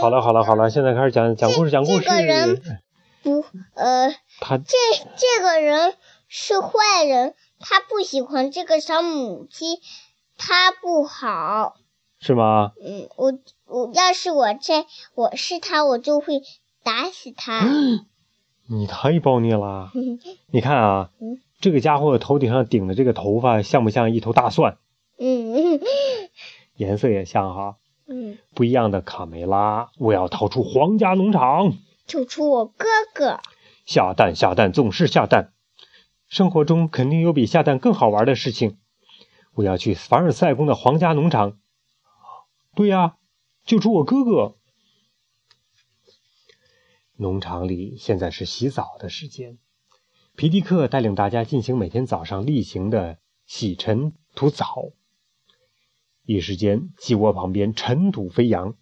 好了好了好了，现在开始讲讲故事讲故事。这个人不呃，他这这个人是坏人，他不喜欢这个小母鸡，他不好。是吗？嗯，我我要是我这我是他，我就会打死他。你太暴虐了！你看啊，嗯这个家伙头顶上顶的这个头发像不像一头大蒜？嗯 颜色也像哈。嗯，不一样的卡梅拉，我要逃出皇家农场。救出我哥哥。下蛋下蛋总是下蛋，生活中肯定有比下蛋更好玩的事情。我要去凡尔赛宫的皇家农场。对呀，救出我哥哥。农场里现在是洗澡的时间，皮迪克带领大家进行每天早上例行的洗尘吐澡。一时间，鸡窝旁边尘土飞扬，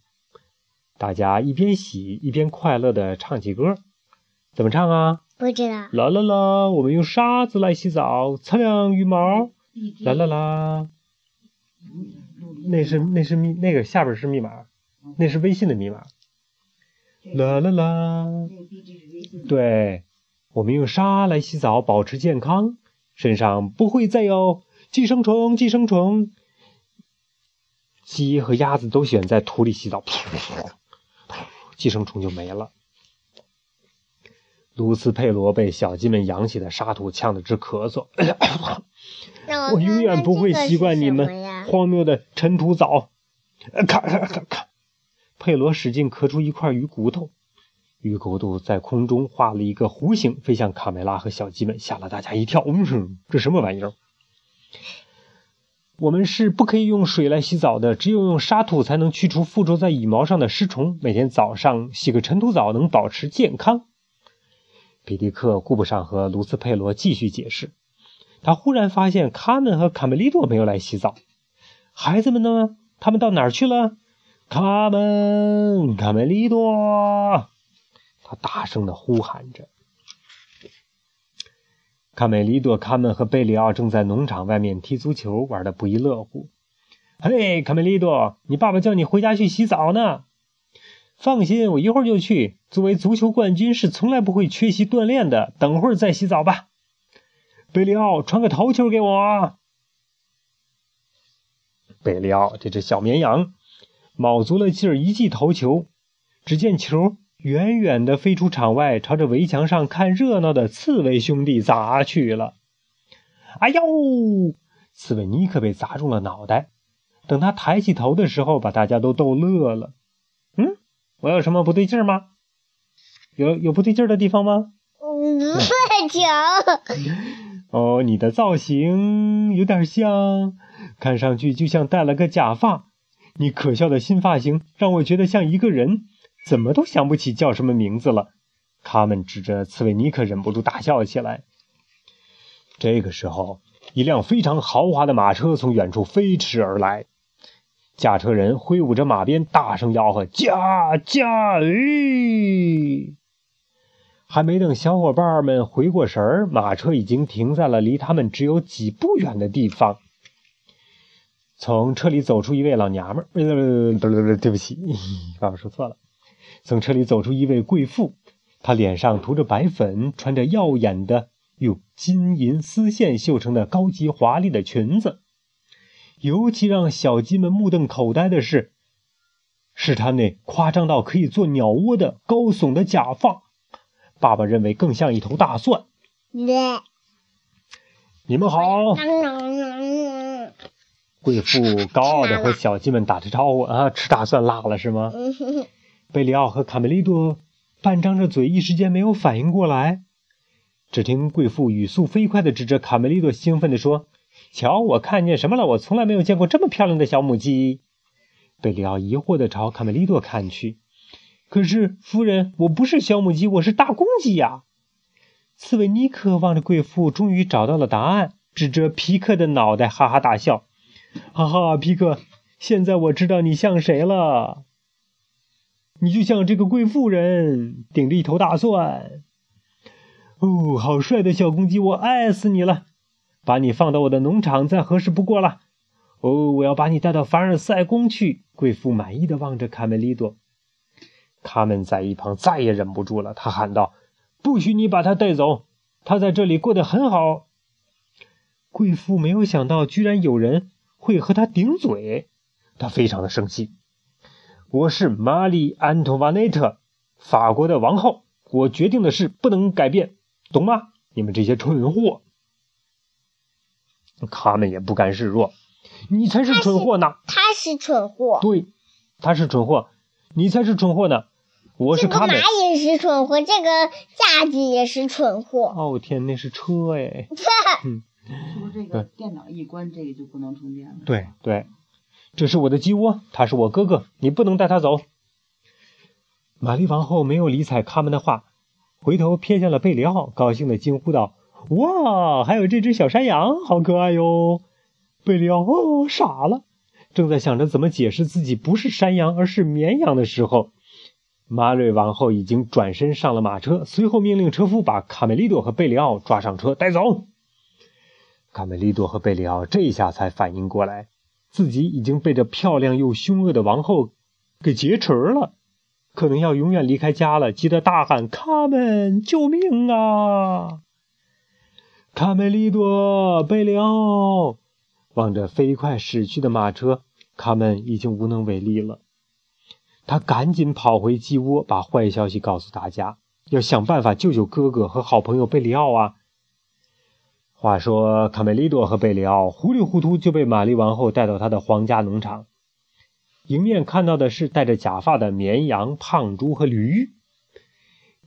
大家一边洗一边快乐的唱起歌。怎么唱啊？不知道。啦啦啦，我们用沙子来洗澡，擦亮羽毛。啦啦啦，那是那是密那个下边是密码，那是微信的密码。啦啦啦，对，我们用沙来洗澡，保持健康，身上不会再有寄生虫。寄生虫，鸡和鸭子都喜欢在土里洗澡，寄生虫就没了。卢斯佩罗被小鸡们扬起的沙土呛得直咳嗽。我永远不会习惯你们荒谬的尘土澡。呃咔咔咔咔！佩罗使劲咳出一块鱼骨头，鱼骨头在空中画了一个弧形，飞向卡梅拉和小鸡们，吓了大家一跳。嗯，这什么玩意儿？我们是不可以用水来洗澡的，只有用沙土才能去除附着在羽毛上的尸虫。每天早上洗个尘土澡能保持健康。皮迪克顾不上和卢斯佩罗继续解释，他忽然发现卡门和卡梅利多没有来洗澡。孩子们呢？他们到哪儿去了？卡门、卡梅利多，他大声的呼喊着。卡梅利多、卡门和贝里奥正在农场外面踢足球，玩的不亦乐乎。嘿，卡梅利多，你爸爸叫你回家去洗澡呢。放心，我一会儿就去。作为足球冠军，是从来不会缺席锻炼的。等会儿再洗澡吧。贝里奥，传个头球给我。贝里奥这只小绵羊，卯足了劲儿一记头球，只见球远远的飞出场外，朝着围墙上看热闹的刺猬兄弟砸去了。哎呦！刺猬尼克被砸中了脑袋。等他抬起头的时候，把大家都逗乐了。嗯，我有什么不对劲吗？有有不对劲的地方吗？嗯，快讲。哦，你的造型有点像，看上去就像戴了个假发。你可笑的新发型让我觉得像一个人，怎么都想不起叫什么名字了。卡门指着刺猬尼克，忍不住大笑起来。这个时候，一辆非常豪华的马车从远处飞驰而来，驾车人挥舞着马鞭，大声吆喝：“驾驾！”诶！还没等小伙伴们回过神儿，马车已经停在了离他们只有几步远的地方。从车里走出一位老娘们儿，对不起，爸爸说错了。从车里走出一位贵妇，她脸上涂着白粉，穿着耀眼的用金银丝线绣成的高级华丽的裙子。尤其让小鸡们目瞪口呆的是，是她那夸张到可以做鸟窝的高耸的假发。爸爸认为更像一头大蒜。对。你们好，嗯贵妇高傲的和小鸡们打着招呼啊，吃大蒜辣了是吗？贝里奥和卡梅利多半张着嘴，一时间没有反应过来。只听贵妇语速飞快地指着卡梅利多，兴奋地说：“瞧，我看见什么了？我从来没有见过这么漂亮的小母鸡。”贝里奥疑惑地朝卡梅利多看去。可是，夫人，我不是小母鸡，我是大公鸡呀！刺猬尼克望着贵妇，终于找到了答案，指着皮克的脑袋，哈哈大笑：“哈哈，皮克，现在我知道你像谁了。你就像这个贵妇人，顶着一头大蒜。哦，好帅的小公鸡，我爱死你了！把你放到我的农场再合适不过了。哦，我要把你带到凡尔赛宫去。”贵妇满意的望着卡梅利多。卡门在一旁再也忍不住了，他喊道：“不许你把他带走！他在这里过得很好。”贵妇没有想到，居然有人会和他顶嘴，他非常的生气。我是玛丽·安托瓦内特，法国的王后。我决定的事不能改变，懂吗？你们这些蠢货！他们也不甘示弱，你才是蠢货呢！他是蠢货，对，他是蠢货，你才是蠢货呢！我是卡门，马也是蠢货，这个架子也是蠢货。哦天，那是车哎！嗯，说这个电脑一关，这个就不能充电了。对对，这是我的鸡窝，他是我哥哥，你不能带他走。玛丽王后没有理睬他们的话，回头瞥见了贝里奥，高兴的惊呼道：“哇，还有这只小山羊，好可爱哟！”贝里奥哦傻了，正在想着怎么解释自己不是山羊而是绵羊的时候，玛瑞王后已经转身上了马车，随后命令车夫把卡梅利多和贝里奥抓上车带走。卡梅利多和贝里奥这一下才反应过来，自己已经被这漂亮又凶恶的王后给劫持了。可能要永远离开家了，急得大喊：“卡门，救命啊！”卡梅利多、贝里奥望着飞快驶去的马车，卡门已经无能为力了。他赶紧跑回鸡窝，把坏消息告诉大家，要想办法救救哥哥和好朋友贝里奥啊！话说，卡梅利多和贝里奥糊里糊涂就被玛丽王后带到他的皇家农场。迎面看到的是戴着假发的绵羊、胖猪和驴。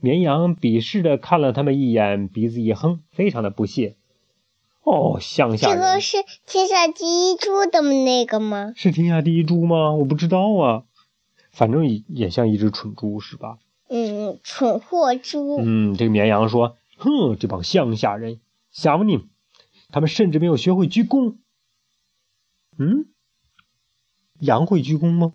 绵羊鄙视的看了他们一眼，鼻子一哼，非常的不屑。哦，乡下这个是天下第一猪的那个吗？是天下第一猪吗？我不知道啊，反正也也像一只蠢猪，是吧？嗯，蠢货猪。嗯，这个绵羊说：“哼，这帮乡下人，想不你，他们甚至没有学会鞠躬。”嗯。羊会鞠躬吗？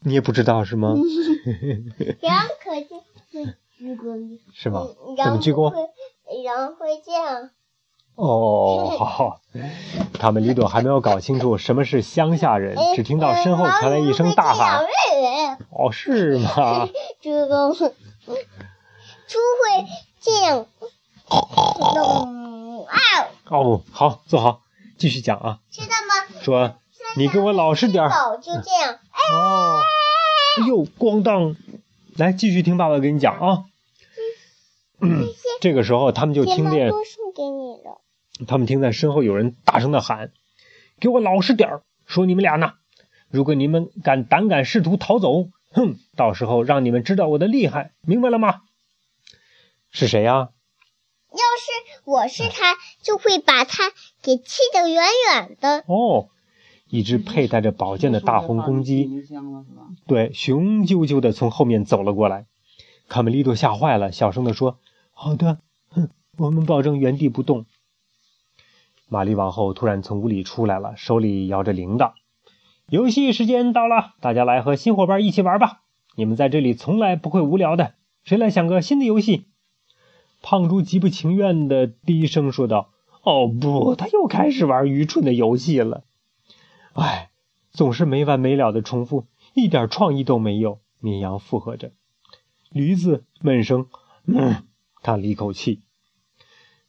你也不知道是吗？羊可是会鞠躬，是吗？怎么鞠躬？羊会这样。哦，好。他们李朵还没有搞清楚什么是乡下人，只听到身后传来一声大喊：“哦，是吗？” 鞠躬。猪会这样。哦，好，坐好，继续讲啊。知道吗？说。你给我老实点儿。就这样。哦，哎呦，咣当！来，继续听爸爸给你讲啊。这个时候，他们就听见。他们听在身后有人大声的喊：“给我老实点儿！说你们俩呢。如果你们敢胆敢试图逃走，哼，到时候让你们知道我的厉害，明白了吗？”是谁呀？要是我是他，就会把他给气得远远的。哦。一只佩戴着宝剑的大红公鸡，对，雄赳赳的从后面走了过来。卡梅利多吓坏了，小声的说：“好的，哼，我们保证原地不动。”玛丽王后突然从屋里出来了，手里摇着铃铛。游戏时间到了，大家来和新伙伴一起玩吧！你们在这里从来不会无聊的。谁来想个新的游戏？胖猪极不情愿的低声说道：“哦不，他又开始玩愚蠢的游戏了。”唉，总是没完没了的重复，一点创意都没有。绵羊附和着，驴子闷声，嗯，叹了一口气。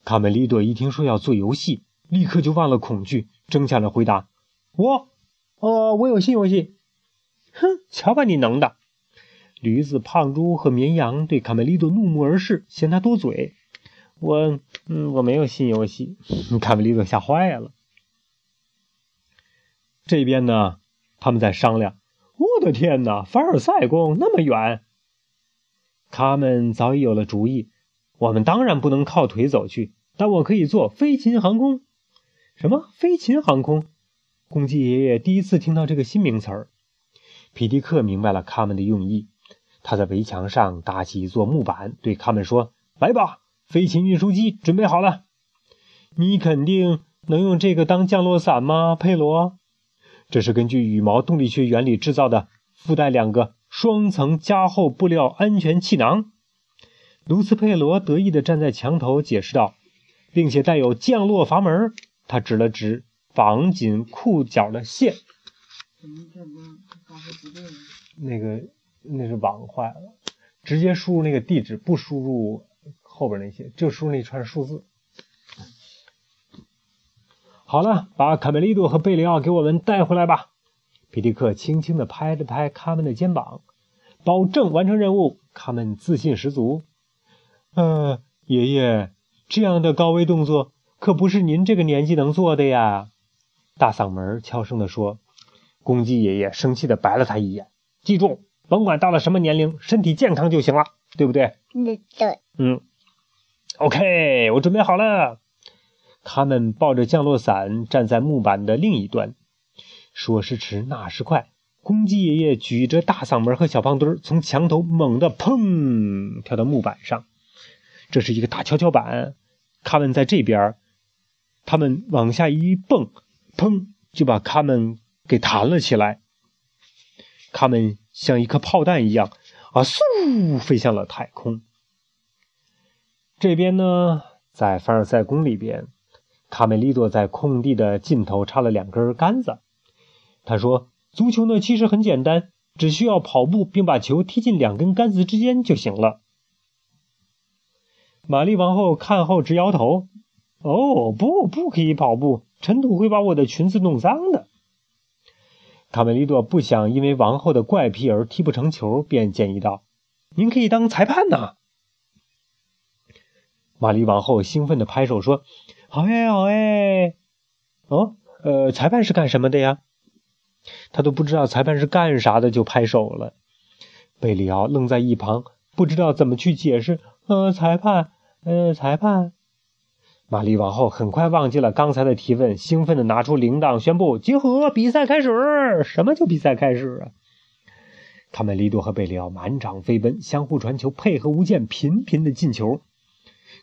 卡梅利多一听说要做游戏，立刻就忘了恐惧，争抢着回答：“我，哦，我有新游戏。”哼，瞧把你能的！驴子、胖猪和绵羊对卡梅利多怒目而视，嫌他多嘴。我，嗯，我没有新游戏。卡梅利多吓坏了。这边呢，他们在商量。我的天哪，凡尔赛宫那么远。他们早已有了主意。我们当然不能靠腿走去，但我可以坐飞禽航空。什么飞禽航空？公鸡爷爷第一次听到这个新名词儿。皮迪克明白了他们的用意，他在围墙上搭起一座木板，对他们说：“来吧，飞禽运输机准备好了。你肯定能用这个当降落伞吗，佩罗？”这是根据羽毛动力学原理制造的，附带两个双层加厚布料安全气囊。卢斯佩罗得意地站在墙头解释道，并且带有降落阀门。他指了指绑紧裤脚的线。那个那是网坏了，直接输入那个地址，不输入后边那些，就输入那串数字。好了，把卡梅利多和贝里奥给我们带回来吧。皮迪克轻轻的拍了拍卡门的肩膀，保证完成任务。卡门自信十足。呃，爷爷，这样的高危动作可不是您这个年纪能做的呀！大嗓门悄声的说。公鸡爷爷生气的白了他一眼。记住，甭管到了什么年龄，身体健康就行了，对不对？嗯对。嗯。OK，我准备好了。他们抱着降落伞站在木板的另一端。说时迟，那时快，公鸡爷爷举着大嗓门和小胖墩从墙头猛地砰跳到木板上。这是一个大跷跷板，他们在这边，他们往下一蹦，砰就把他们给弹了起来。他们像一颗炮弹一样啊，嗖飞向了太空。这边呢，在凡尔赛宫里边。卡梅利多在空地的尽头插了两根杆子。他说：“足球呢，其实很简单，只需要跑步并把球踢进两根杆子之间就行了。”玛丽王后看后直摇头：“哦，不，不可以跑步，尘土会把我的裙子弄脏的。”卡梅利多不想因为王后的怪癖而踢不成球，便建议道：“您可以当裁判呐。”玛丽王后兴奋地拍手说。好哎，好哎，哦，呃，裁判是干什么的呀？他都不知道裁判是干啥的，就拍手了。贝里奥愣在一旁，不知道怎么去解释。呃，裁判，呃，裁判。玛丽王后很快忘记了刚才的提问，兴奋的拿出铃铛，宣布集合，比赛开始。什么叫比赛开始啊？卡梅利多和贝里奥满场飞奔，相互传球，配合无间，频频的进球。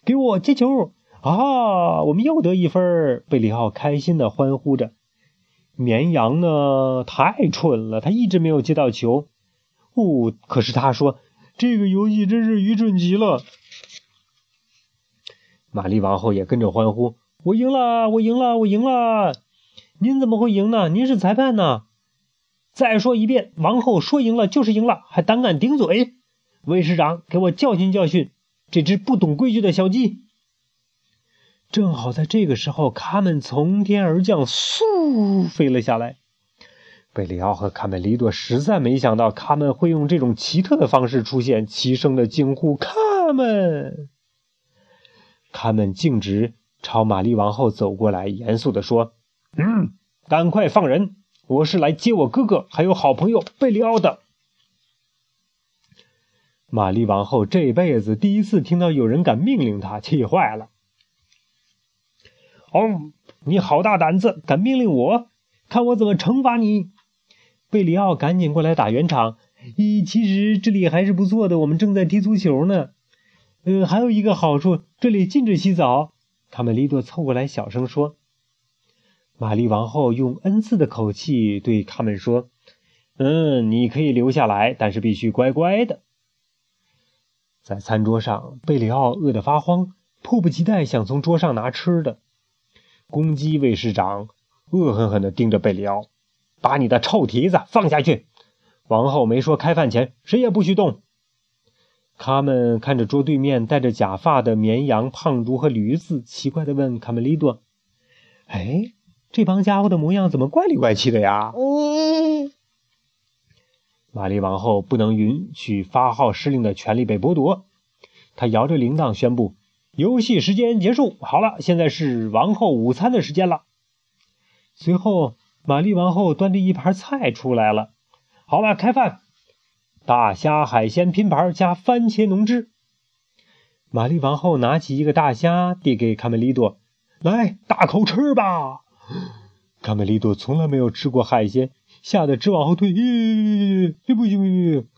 给我接球！啊！我们又得一分！贝里奥开心的欢呼着。绵羊呢？太蠢了，他一直没有接到球。哦，可是他说：“这个游戏真是愚蠢极了。”玛丽王后也跟着欢呼：“我赢了！我赢了！我赢了！”您怎么会赢呢？您是裁判呢！再说一遍，王后说赢了就是赢了，还胆敢顶嘴！卫士长，给我教训教训这只不懂规矩的小鸡！正好在这个时候，卡门从天而降，嗖飞了下来。贝里奥和卡梅利多实在没想到卡门会用这种奇特的方式出现，齐声的惊呼：“卡门！”卡门径直朝玛丽王后走过来，严肃地说：“嗯，赶快放人！我是来接我哥哥还有好朋友贝里奥的。”玛丽王后这辈子第一次听到有人敢命令她，气坏了。哦，你好大胆子，敢命令我？看我怎么惩罚你！贝里奥赶紧过来打圆场。咦，其实这里还是不错的，我们正在踢足球呢。呃，还有一个好处，这里禁止洗澡。卡梅利多凑过来小声说。玛丽王后用恩赐的口气对他们说：“嗯，你可以留下来，但是必须乖乖的。”在餐桌上，贝里奥饿得发慌，迫不及待想从桌上拿吃的。公鸡卫士长恶狠狠地盯着贝里奥，把你的臭蹄子放下去！王后没说开饭前谁也不许动。卡门看着桌对面戴着假发的绵羊、胖猪和驴子，奇怪地问卡梅利多：“哎，这帮家伙的模样怎么怪里怪气的呀？”。玛丽王后不能允许发号施令的权利被剥夺，她摇着铃铛宣布。游戏时间结束，好了，现在是王后午餐的时间了。随后，玛丽王后端着一盘菜出来了。好了，开饭，大虾海鲜拼盘加番茄浓汁。玛丽王后拿起一个大虾，递给卡梅利多：“来，大口吃吧。”卡梅利多从来没有吃过海鲜，吓得直往后退。不行不行！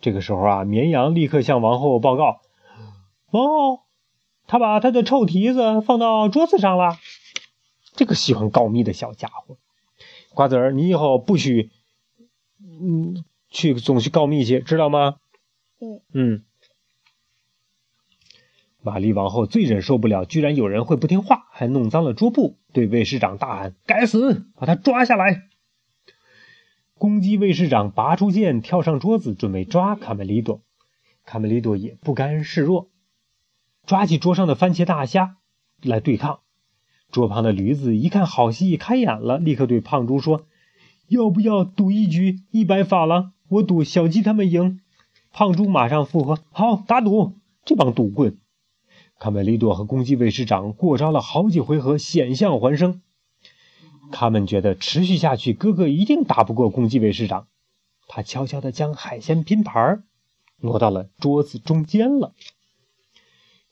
这个时候啊，绵羊立刻向王后报告：“王后。”他把他的臭蹄子放到桌子上了，这个喜欢告密的小家伙。瓜子儿，你以后不许，嗯，去总去告密去，知道吗？嗯嗯。玛丽王后最忍受不了，居然有人会不听话，还弄脏了桌布，对卫士长大喊：“该死，把他抓下来！”公鸡卫士长拔出剑，跳上桌子，准备抓卡梅利多。卡梅利多也不甘示弱，抓起桌上的番茄大虾来对抗。桌旁的驴子一看好戏开演了，立刻对胖猪说：“要不要赌一局？一百法郎，我赌小鸡他们赢。”胖猪马上附和：“好，打赌！”这帮赌棍！卡梅利多和公鸡卫士长过招了好几回合，险象环生。他们觉得持续下去，哥哥一定打不过公鸡卫士长。他悄悄地将海鲜拼盘挪到了桌子中间了。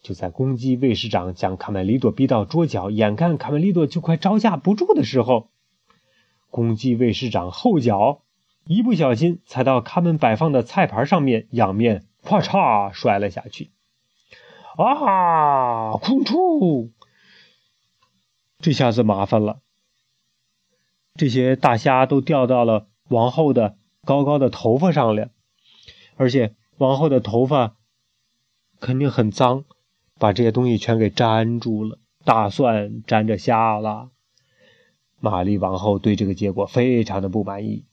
就在公鸡卫士长将卡梅利多逼到桌角，眼看卡梅利多就快招架不住的时候，公鸡卫士长后脚一不小心踩到他们摆放的菜盘上面，仰面咔嚓摔了下去。啊！空出！这下子麻烦了，这些大虾都掉到了王后的高高的头发上了，而且。王后的头发肯定很脏，把这些东西全给粘住了。大蒜粘着虾了。玛丽王后对这个结果非常的不满意。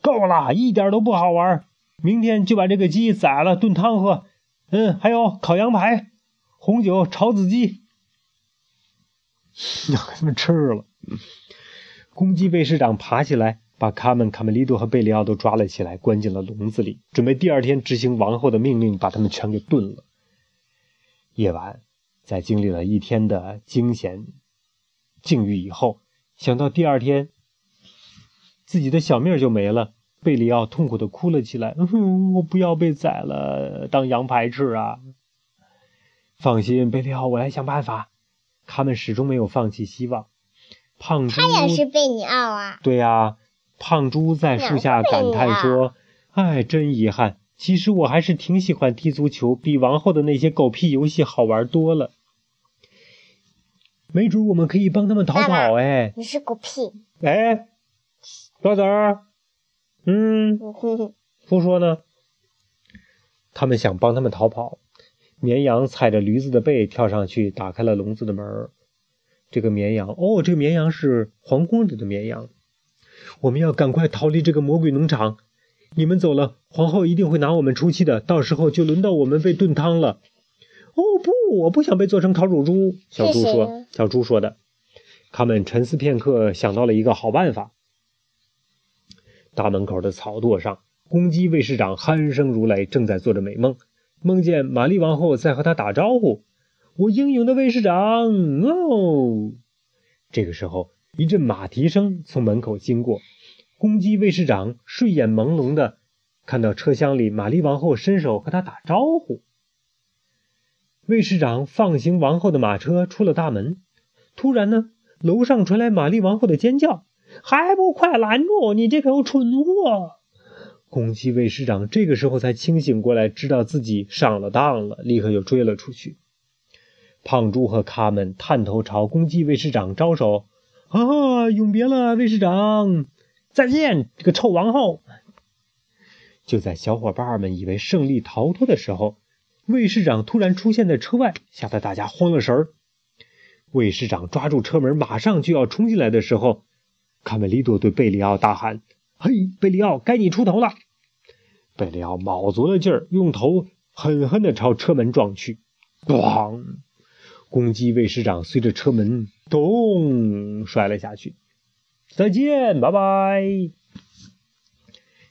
够了，一点都不好玩。明天就把这个鸡宰了炖汤喝。嗯，还有烤羊排、红酒炒子鸡，让他们吃了。公鸡卫士长爬起来。把卡门、卡梅利多和贝里奥都抓了起来，关进了笼子里，准备第二天执行王后的命令，把他们全给炖了。夜晚，在经历了一天的惊险境遇以后，想到第二天自己的小命就没了，贝里奥痛苦的哭了起来：“我不要被宰了，当羊排吃啊！”放心，贝里奥，我来想办法。他们始终没有放弃希望。胖猪，他也是贝里奥啊。对呀。胖猪在树下感叹说：“哎，真遗憾！其实我还是挺喜欢踢足球，比王后的那些狗屁游戏好玩多了。没准我们可以帮他们逃跑。”哎，你是狗屁！哎，瓜子儿，嗯，不说呢。他们想帮他们逃跑。绵羊踩着驴子的背跳上去，打开了笼子的门。这个绵羊，哦，这个绵羊是皇宫里的绵羊。我们要赶快逃离这个魔鬼农场！你们走了，皇后一定会拿我们出气的，到时候就轮到我们被炖汤了。哦不，我不想被做成烤乳猪。小猪说：“小猪说的。”他们沉思片刻，想到了一个好办法。大门口的草垛上，公鸡卫士长鼾声如雷，正在做着美梦，梦见玛丽王后在和他打招呼：“我英勇的卫士长哦！”这个时候。一阵马蹄声从门口经过，公鸡卫士长睡眼朦胧的看到车厢里玛丽王后伸手和他打招呼。卫士长放行王后的马车出了大门，突然呢，楼上传来玛丽王后的尖叫：“还不快拦住你这口蠢货！”公鸡卫士长这个时候才清醒过来，知道自己上了当了，立刻就追了出去。胖猪和卡门探头朝公鸡卫士长招手。啊！永别了，卫士长！再见，这个臭王后！就在小伙伴们以为胜利逃脱的时候，卫士长突然出现在车外，吓得大家慌了神儿。卫士长抓住车门，马上就要冲进来的时候，卡梅利多对贝里奥大喊：“嘿，贝里奥，该你出头了！”贝里奥卯足了劲儿，用头狠狠地朝车门撞去，咣！公鸡卫士长随着车门咚摔了下去。再见，拜拜。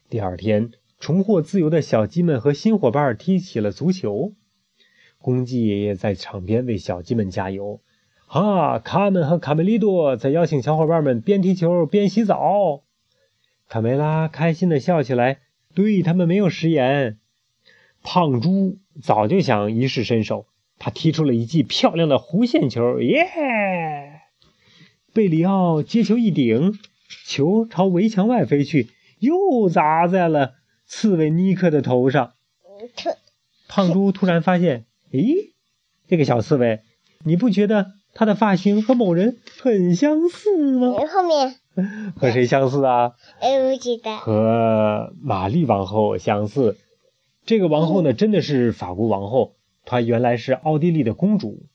第二天，重获自由的小鸡们和新伙伴踢起了足球。公鸡爷爷在场边为小鸡们加油。哈，卡门和卡梅利多在邀请小伙伴们边踢球边洗澡。卡梅拉开心的笑起来，对他们没有食言。胖猪早就想一试身手。他踢出了一记漂亮的弧线球，耶！贝里奥接球一顶，球朝围墙外飞去，又砸在了刺猬尼克的头上。胖猪突然发现，咦，这个小刺猬，你不觉得他的发型和某人很相似吗？后面和谁相似啊？哎，不知道。和玛丽王后相似。这个王后呢，真的是法国王后。她原来是奥地利的公主，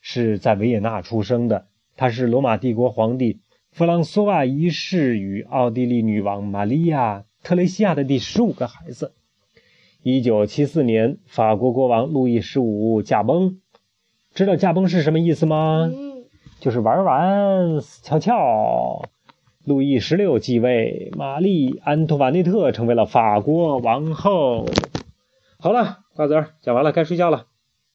是在维也纳出生的。她是罗马帝国皇帝弗朗索瓦一世与奥地利女王玛利亚·特雷西亚的第十五个孩子。一九七四年，法国国王路易十五驾崩。知道驾崩是什么意思吗？嗯，就是玩完死翘翘。路易十六继位，玛丽·安托瓦内特成为了法国王后。好了，瓜子儿讲完了，该睡觉了。